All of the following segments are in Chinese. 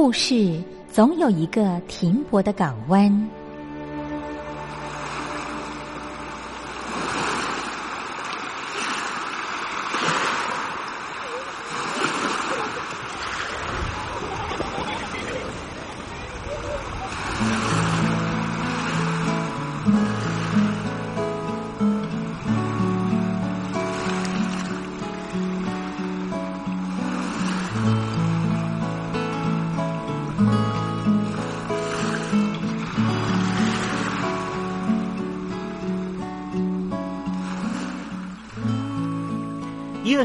故事总有一个停泊的港湾。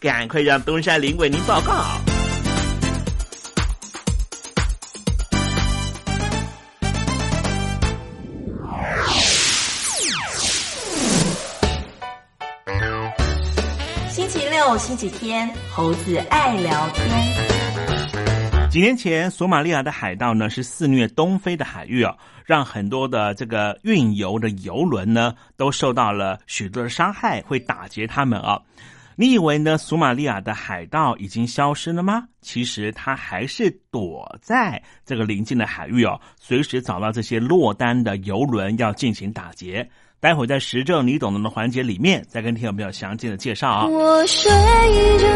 赶快让东山林为您报告。星期六、星期天，猴子爱聊天。几年前，索马利亚的海盗呢是肆虐东非的海域哦，让很多的这个运油的油轮呢都受到了许多的伤害，会打劫他们啊。你以为呢？索马利亚的海盗已经消失了吗？其实他还是躲在这个临近的海域哦，随时找到这些落单的游轮要进行打劫。待会在时政你懂得的环节里面，再跟听友朋友详尽的介绍啊。我睡着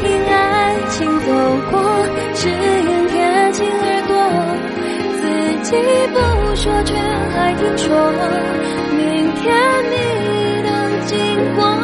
听爱情走过，只愿贴近耳朵，自己不说却还听说，明天你能经过。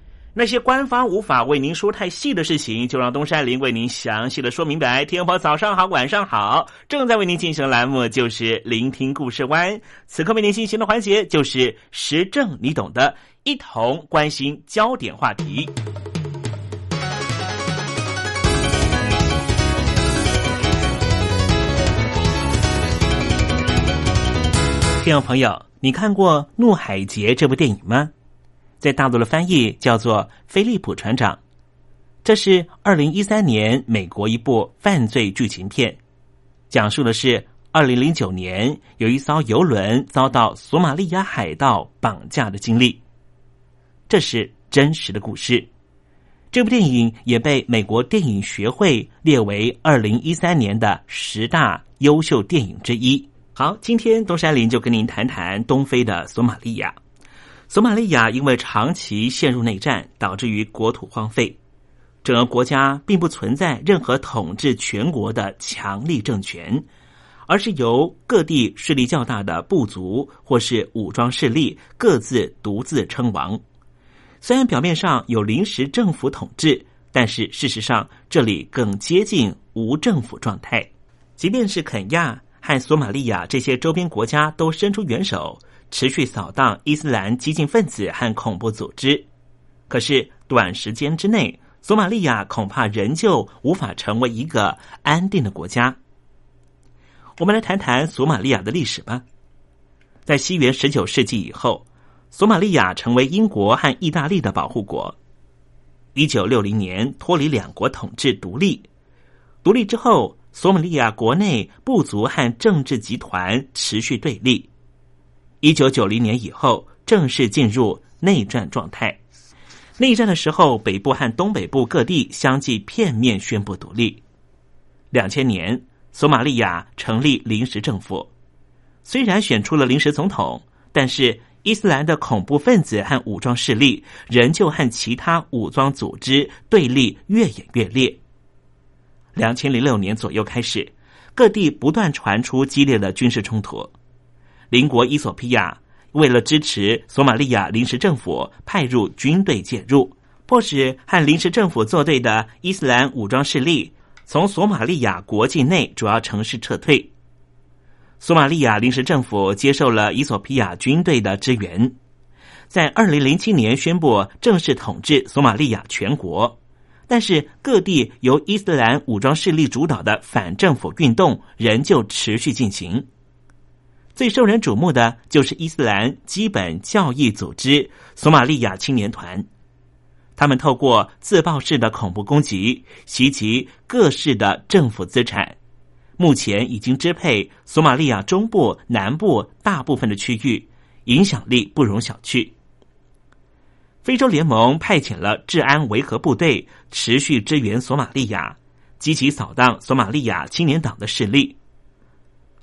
那些官方无法为您说太细的事情，就让东山林为您详细的说明白。天婆早上好，晚上好，正在为您进行的栏目就是聆听故事湾。此刻为您进行的环节就是时政，你懂的，一同关心焦点话题。听众朋友，你看过《怒海劫》这部电影吗？在大陆的翻译叫做《菲利普船长》，这是二零一三年美国一部犯罪剧情片，讲述的是二零零九年有一艘游轮遭到索马利亚海盗绑架的经历。这是真实的故事。这部电影也被美国电影学会列为二零一三年的十大优秀电影之一。好，今天东山林就跟您谈谈东非的索马利亚。索马利亚因为长期陷入内战，导致于国土荒废，整个国家并不存在任何统治全国的强力政权，而是由各地势力较大的部族或是武装势力各自独自称王。虽然表面上有临时政府统治，但是事实上这里更接近无政府状态。即便是肯亚和索马利亚这些周边国家都伸出援手。持续扫荡伊斯兰激进分子和恐怖组织，可是短时间之内，索马利亚恐怕仍旧无法成为一个安定的国家。我们来谈谈索马利亚的历史吧。在西元十九世纪以后，索马利亚成为英国和意大利的保护国。一九六零年脱离两国统治独立，独立之后，索马利亚国内部族和政治集团持续对立。一九九零年以后，正式进入内战状态。内战的时候，北部和东北部各地相继片面宣布独立。两千年，索马利亚成立临时政府，虽然选出了临时总统，但是伊斯兰的恐怖分子和武装势力仍旧和其他武装组织对立越演越烈。两千零六年左右开始，各地不断传出激烈的军事冲突。邻国伊索比亚为了支持索马利亚临时政府，派入军队介入，迫使和临时政府作对的伊斯兰武装势力从索马利亚国境内主要城市撤退。索马利亚临时政府接受了伊索比亚军队的支援，在二零零七年宣布正式统治索马利亚全国，但是各地由伊斯兰武装势力主导的反政府运动仍旧持续进行。最受人瞩目的就是伊斯兰基本教义组织索马利亚青年团，他们透过自爆式的恐怖攻击袭击各市的政府资产，目前已经支配索马利亚中部、南部大部分的区域，影响力不容小觑。非洲联盟派遣了治安维和部队，持续支援索马利亚，积极扫荡索马利亚青年党的势力。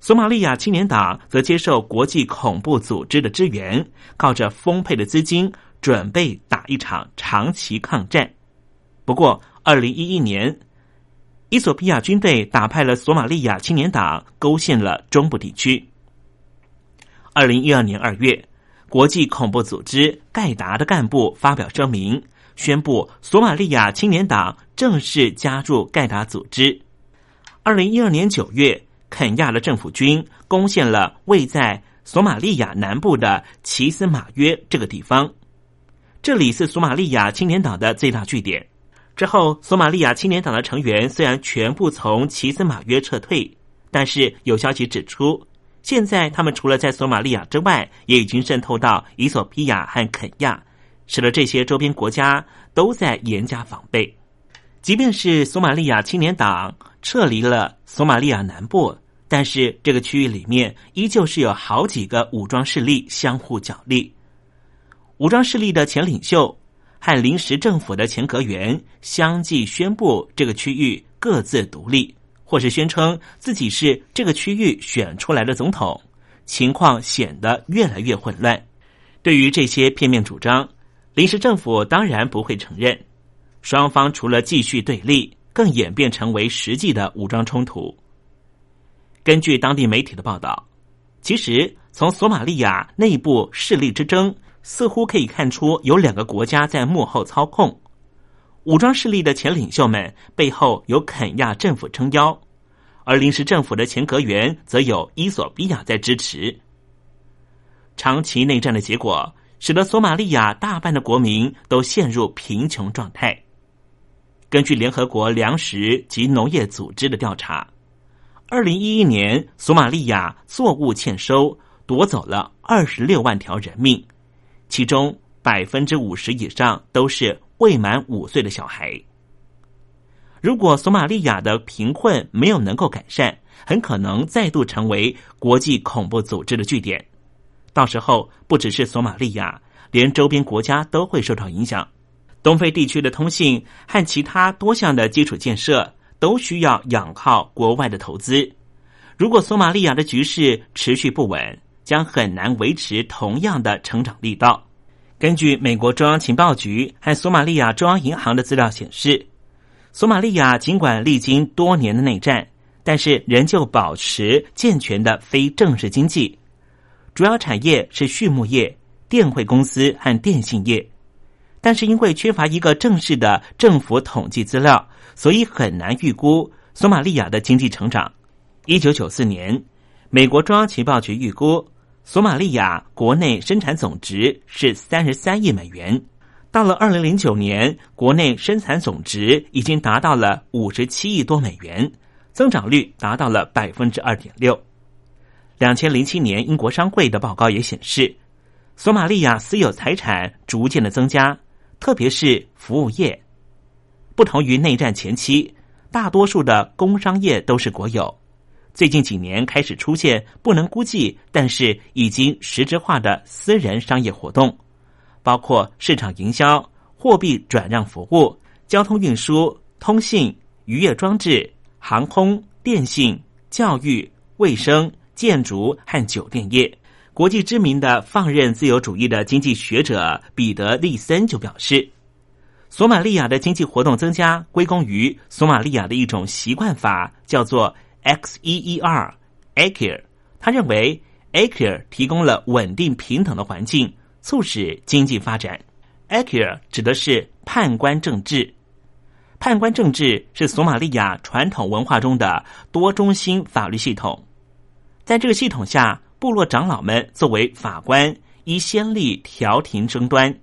索马利亚青年党则接受国际恐怖组织的支援，靠着丰沛的资金，准备打一场长期抗战。不过，二零一一年，伊索比亚军队打败了索马利亚青年党，勾陷了中部地区。二零一二年二月，国际恐怖组织盖达的干部发表声明，宣布索马利亚青年党正式加入盖达组织。二零一二年九月。肯亚的政府军攻陷了位在索马利亚南部的奇斯马约这个地方，这里是索马利亚青年党的最大据点。之后，索马利亚青年党的成员虽然全部从奇斯马约撤退，但是有消息指出，现在他们除了在索马利亚之外，也已经渗透到伊索比亚和肯亚，使得这些周边国家都在严加防备。即便是索马利亚青年党撤离了索马利亚南部，但是这个区域里面依旧是有好几个武装势力相互角力。武装势力的前领袖和临时政府的前阁员相继宣布这个区域各自独立，或是宣称自己是这个区域选出来的总统，情况显得越来越混乱。对于这些片面主张，临时政府当然不会承认。双方除了继续对立，更演变成为实际的武装冲突。根据当地媒体的报道，其实从索马利亚内部势力之争，似乎可以看出有两个国家在幕后操控。武装势力的前领袖们背后有肯亚政府撑腰，而临时政府的前阁员则有伊索比亚在支持。长期内战的结果，使得索马利亚大半的国民都陷入贫穷状态。根据联合国粮食及农业组织的调查，二零一一年索马利亚作物欠收，夺走了二十六万条人命，其中百分之五十以上都是未满五岁的小孩。如果索马利亚的贫困没有能够改善，很可能再度成为国际恐怖组织的据点。到时候，不只是索马利亚，连周边国家都会受到影响。东非地区的通信和其他多项的基础建设都需要仰靠国外的投资。如果索马利亚的局势持续不稳，将很难维持同样的成长力道。根据美国中央情报局和索马利亚中央银行的资料显示，索马利亚尽管历经多年的内战，但是仍旧保持健全的非正式经济，主要产业是畜牧业、电汇公司和电信业。但是因为缺乏一个正式的政府统计资料，所以很难预估索马利亚的经济成长。一九九四年，美国中央情报局预估。索马利亚国内生产总值是三十三亿美元，到了二零零九年，国内生产总值已经达到了五十七亿多美元，增长率达到了百分之二点六。两千零七年，英国商会的报告也显示，索马利亚私有财产逐渐的增加，特别是服务业。不同于内战前期，大多数的工商业都是国有。最近几年开始出现不能估计，但是已经实质化的私人商业活动，包括市场营销、货币转让服务、交通运输、通信、渔业装置、航空、电信、教育、卫生、建筑和酒店业。国际知名的放任自由主义的经济学者彼得利森就表示，索马利亚的经济活动增加归功于索马利亚的一种习惯法，叫做。X E E R，Akir，他认为 Akir 提供了稳定平等的环境，促使经济发展。Akir 指的是判官政治，判官政治是索马利亚传统文化中的多中心法律系统。在这个系统下，部落长老们作为法官，依先例调停争端。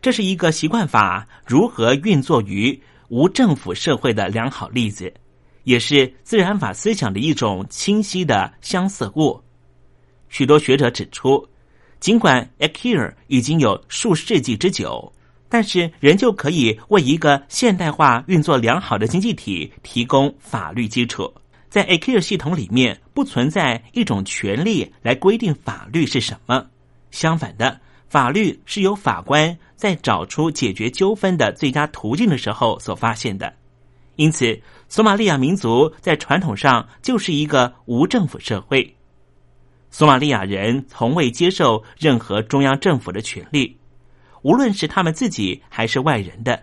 这是一个习惯法如何运作于无政府社会的良好例子。也是自然法思想的一种清晰的相似物。许多学者指出，尽管 Akir 已经有数世纪之久，但是仍旧可以为一个现代化、运作良好的经济体提供法律基础。在 AKI 系统里面，不存在一种权利来规定法律是什么。相反的，法律是由法官在找出解决纠纷的最佳途径的时候所发现的。因此。索马利亚民族在传统上就是一个无政府社会。索马利亚人从未接受任何中央政府的权利，无论是他们自己还是外人的。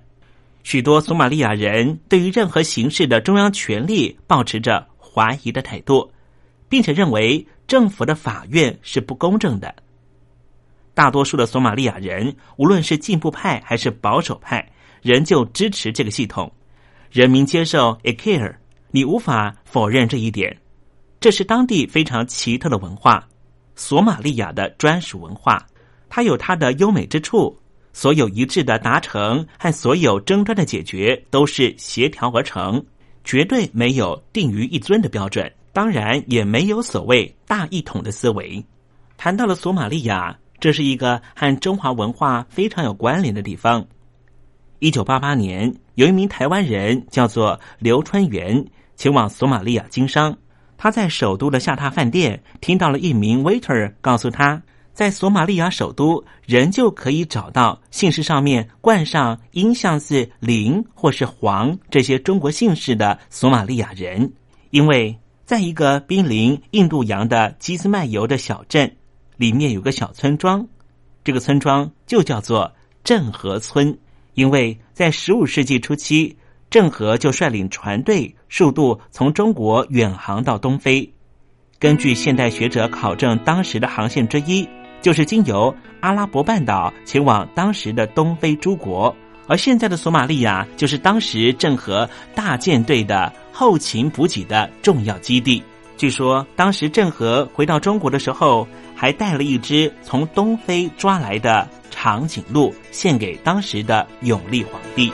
许多索马利亚人对于任何形式的中央权力保持着怀疑的态度，并且认为政府的法院是不公正的。大多数的索马利亚人，无论是进步派还是保守派，仍旧支持这个系统。人民接受 Akir，你无法否认这一点。这是当地非常奇特的文化，索马利亚的专属文化。它有它的优美之处。所有一致的达成和所有争端的解决都是协调而成，绝对没有定于一尊的标准。当然，也没有所谓大一统的思维。谈到了索马利亚，这是一个和中华文化非常有关联的地方。一九八八年，有一名台湾人叫做刘川元，前往索马利亚经商。他在首都的下榻饭店听到了一名 waiter 告诉他，在索马利亚首都仍旧可以找到姓氏上面冠上音像字林或是黄这些中国姓氏的索马利亚人，因为在一个濒临印度洋的基斯麦尤的小镇里面有个小村庄，这个村庄就叫做郑和村。因为在十五世纪初期，郑和就率领船队数度从中国远航到东非。根据现代学者考证，当时的航线之一就是经由阿拉伯半岛前往当时的东非诸国，而现在的索马利亚就是当时郑和大舰队的后勤补给的重要基地。据说，当时郑和回到中国的时候，还带了一只从东非抓来的。长颈鹿献给当时的永历皇帝。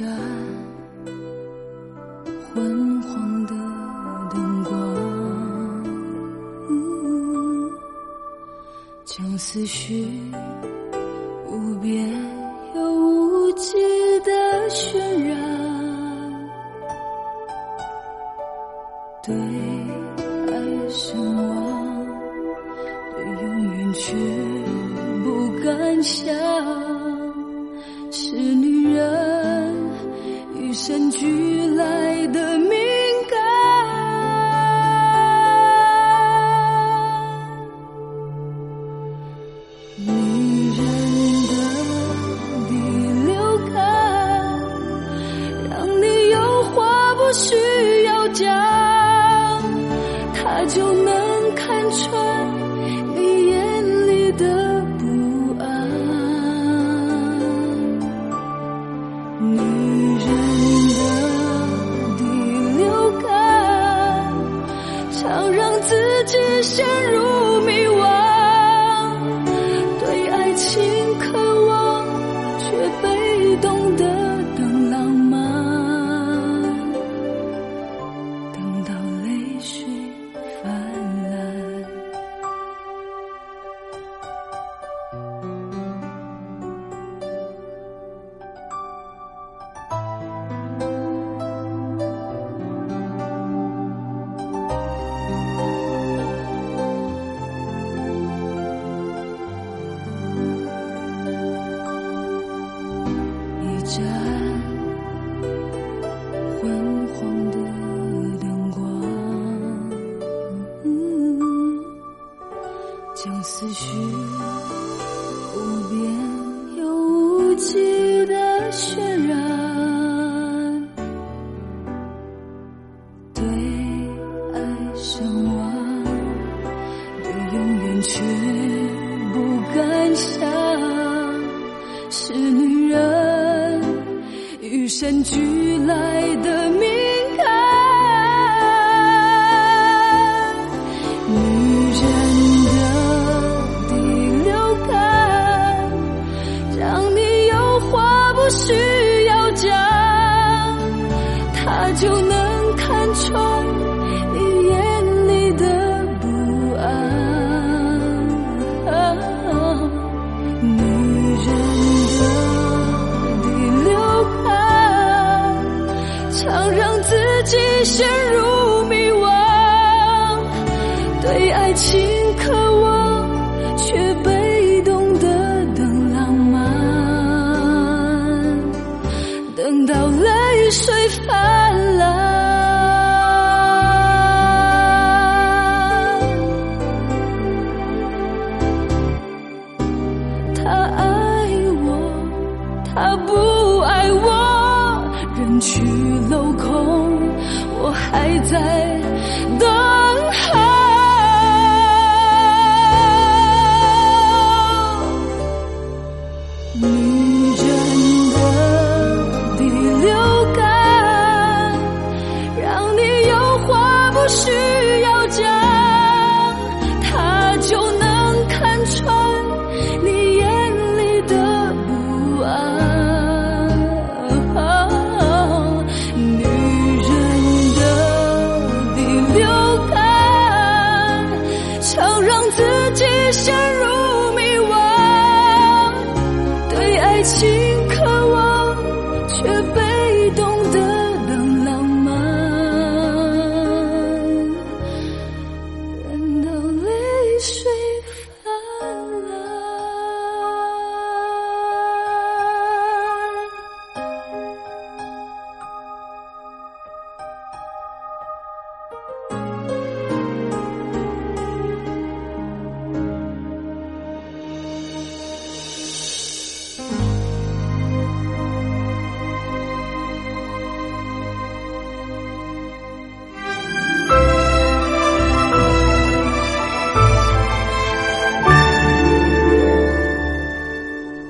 但昏黄的灯光将思绪。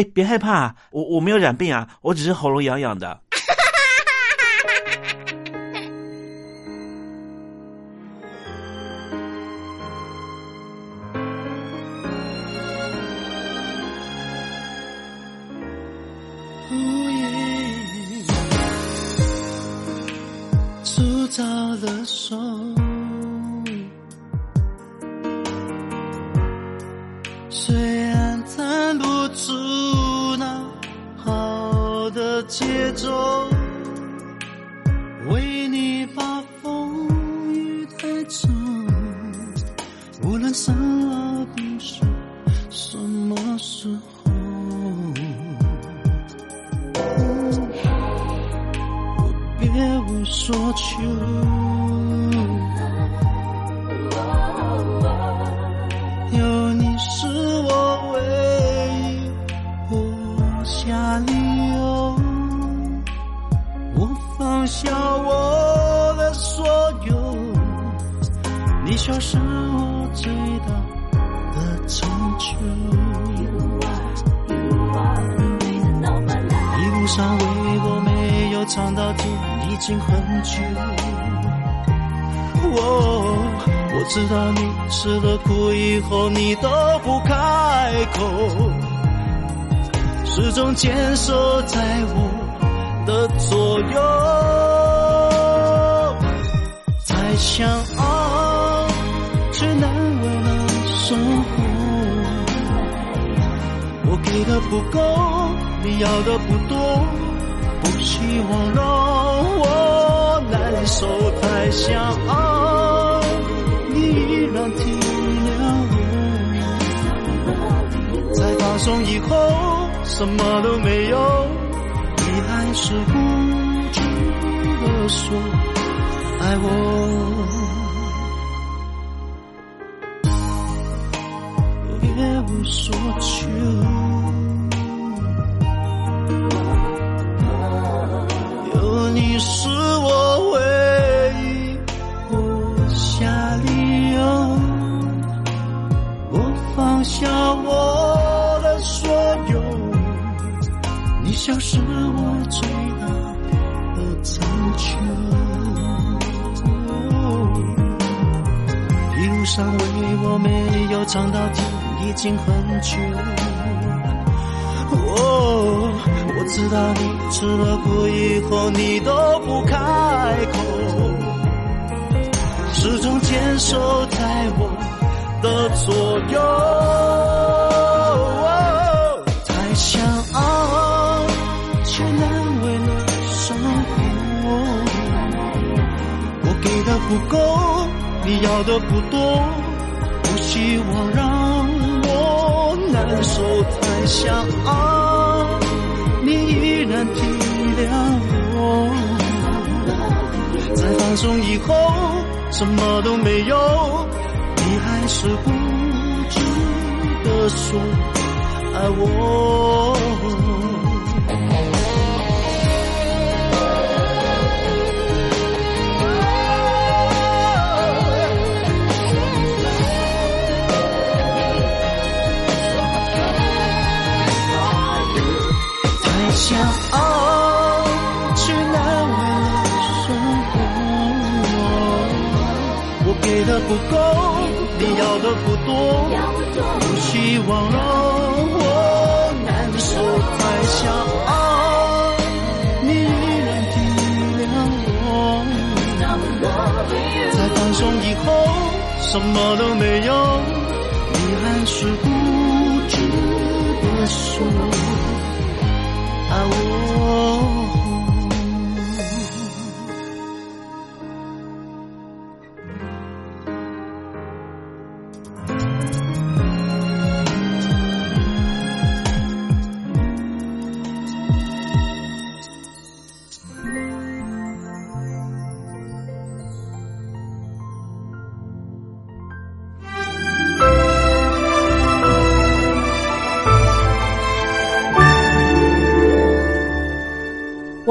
哎，别害怕，我我没有染病啊，我只是喉咙痒痒的。无意铸造了手。节奏，为你把风雨带走，无论生手。太小，你依然体谅我。在放松以后，什么都没有，你还是固执的说爱我。别无所求。上为我没有唱到甜已经很久。哦，我知道你吃了苦以后你都不开口，始终坚守在我的左右。太想爱，却难为了生活。我给的不够，你要的不多，不希望让我难受。太想爱，你依然体谅我。在放松以后，什么都没有，你还是固执的说爱我。不够，你要的不多，不希望让我难受。太想爱，你依然体谅我。在放松以后，什么都没有，你还是固执的说。爱我。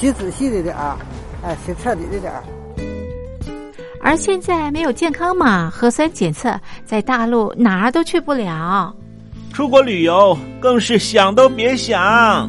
写仔细的点儿，哎，洗彻底的点儿。而现在没有健康码、核酸检测，在大陆哪儿都去不了。出国旅游更是想都别想。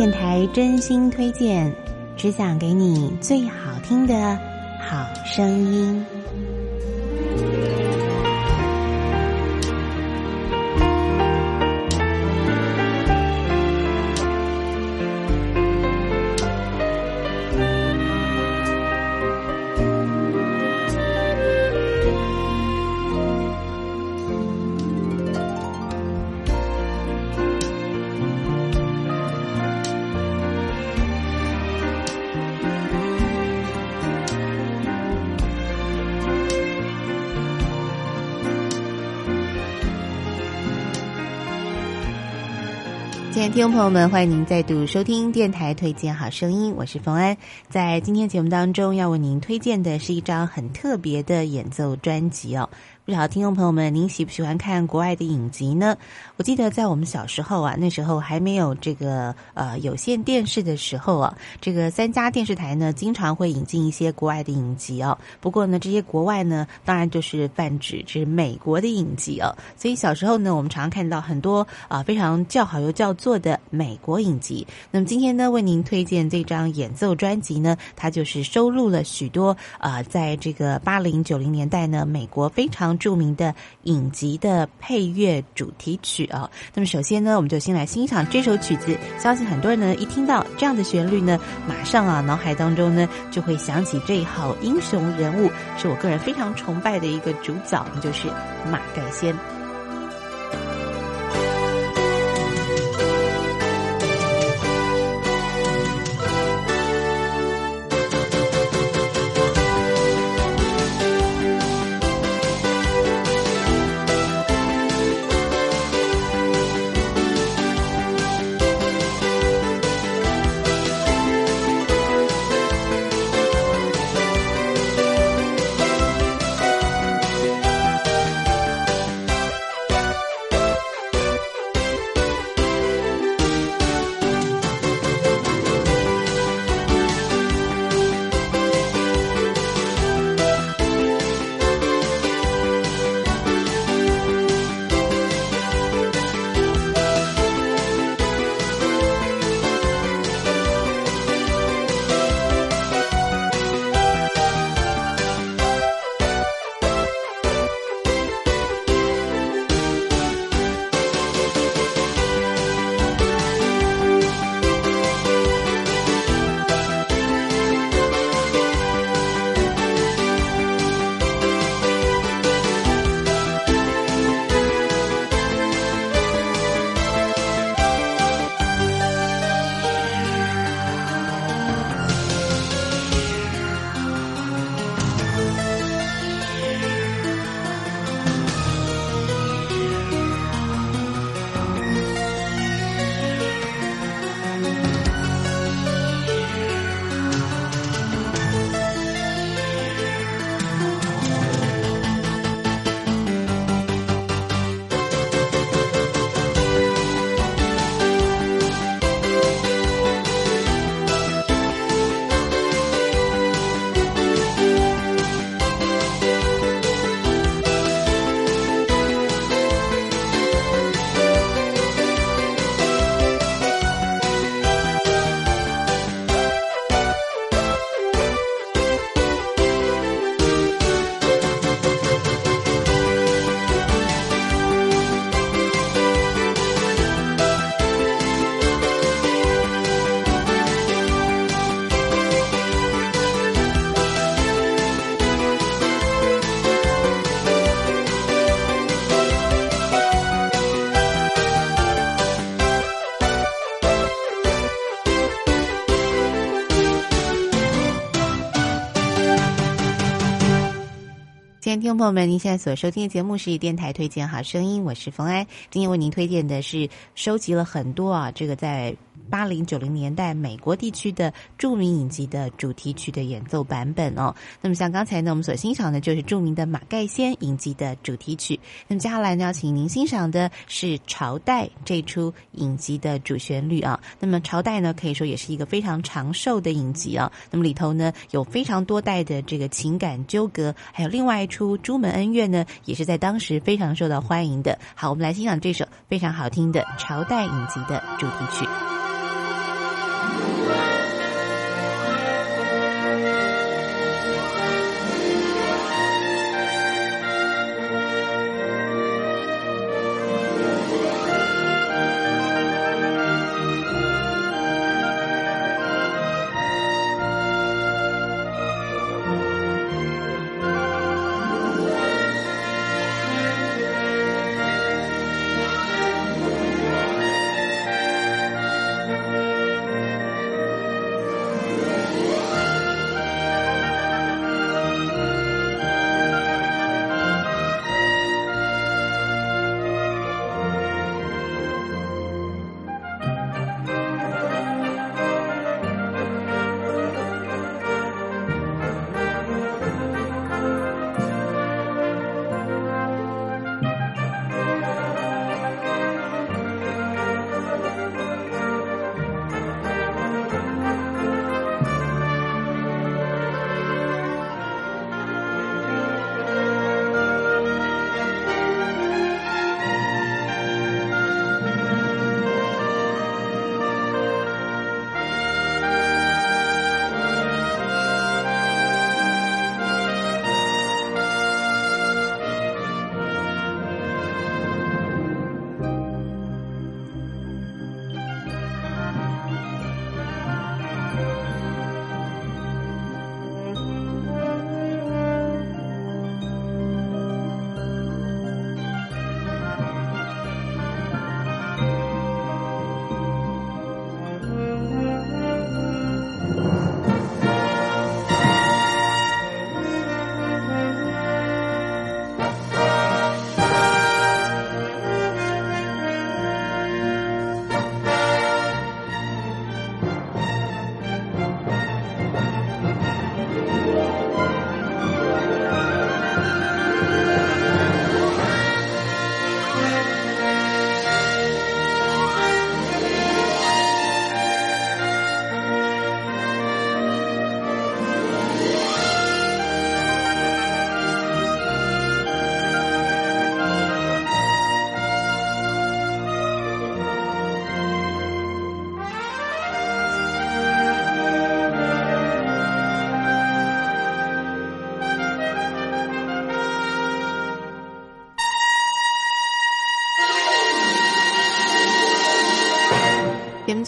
电台真心推荐，只想给你最好听的好声音。听众朋友们，欢迎您再度收听电台推荐好声音，我是冯安。在今天节目当中，要为您推荐的是一张很特别的演奏专辑哦。不知道听众朋友们，您喜不喜欢看国外的影集呢？我记得在我们小时候啊，那时候还没有这个呃有线电视的时候啊，这个三家电视台呢经常会引进一些国外的影集哦。不过呢，这些国外呢，当然就是泛指是美国的影集哦。所以小时候呢，我们常常看到很多啊非常叫好又叫座的美国影集。那么今天呢，为您推荐这张演奏专辑呢，它就是收录了许多啊，在这个八零九零年代呢，美国非常著名的影集的配乐主题曲啊。那么首先呢，我们就先来欣赏这首曲子。相信很多人呢，一听到这样的旋律呢，马上啊，脑海当中呢就会想起这一号英雄人物，是我个人非常崇拜的一个主角，那就是马盖先。朋友们，您现在所收听的节目是电台推荐好声音，我是冯安。今天为您推荐的是收集了很多啊，这个在八零九零年代美国地区的著名影集的主题曲的演奏版本哦。那么像刚才呢，我们所欣赏的就是著名的马盖先影集的主题曲。那么接下来呢，要请您欣赏的是《朝代》这出影集的主旋律啊。那么《朝代》呢，可以说也是一个非常长寿的影集啊。那么里头呢，有非常多代的这个情感纠葛，还有另外一出《朱门恩怨》呢，也是在当时非常受到欢迎的。好，我们来欣赏这首非常好听的《朝代》影集的主题曲。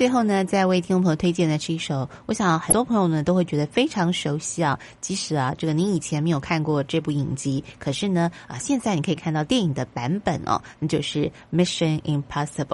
最后呢，再为听众朋友推荐的是一首，我想很多朋友呢都会觉得非常熟悉啊。即使啊，这个您以前没有看过这部影集，可是呢，啊，现在你可以看到电影的版本哦，那就是《Mission Impossible》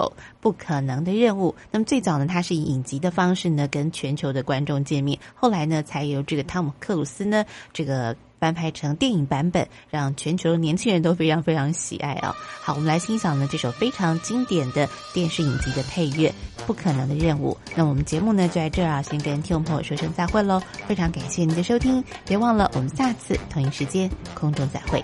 不可能的任务。那么最早呢，它是以影集的方式呢跟全球的观众见面，后来呢，才由这个汤姆克鲁斯呢这个。翻拍成电影版本，让全球年轻人都非常非常喜爱啊！好，我们来欣赏呢这首非常经典的电视影集的配乐《不可能的任务》。那我们节目呢就在这儿啊，先跟听众朋友说声再会喽！非常感谢您的收听，别忘了我们下次同一时间空中再会。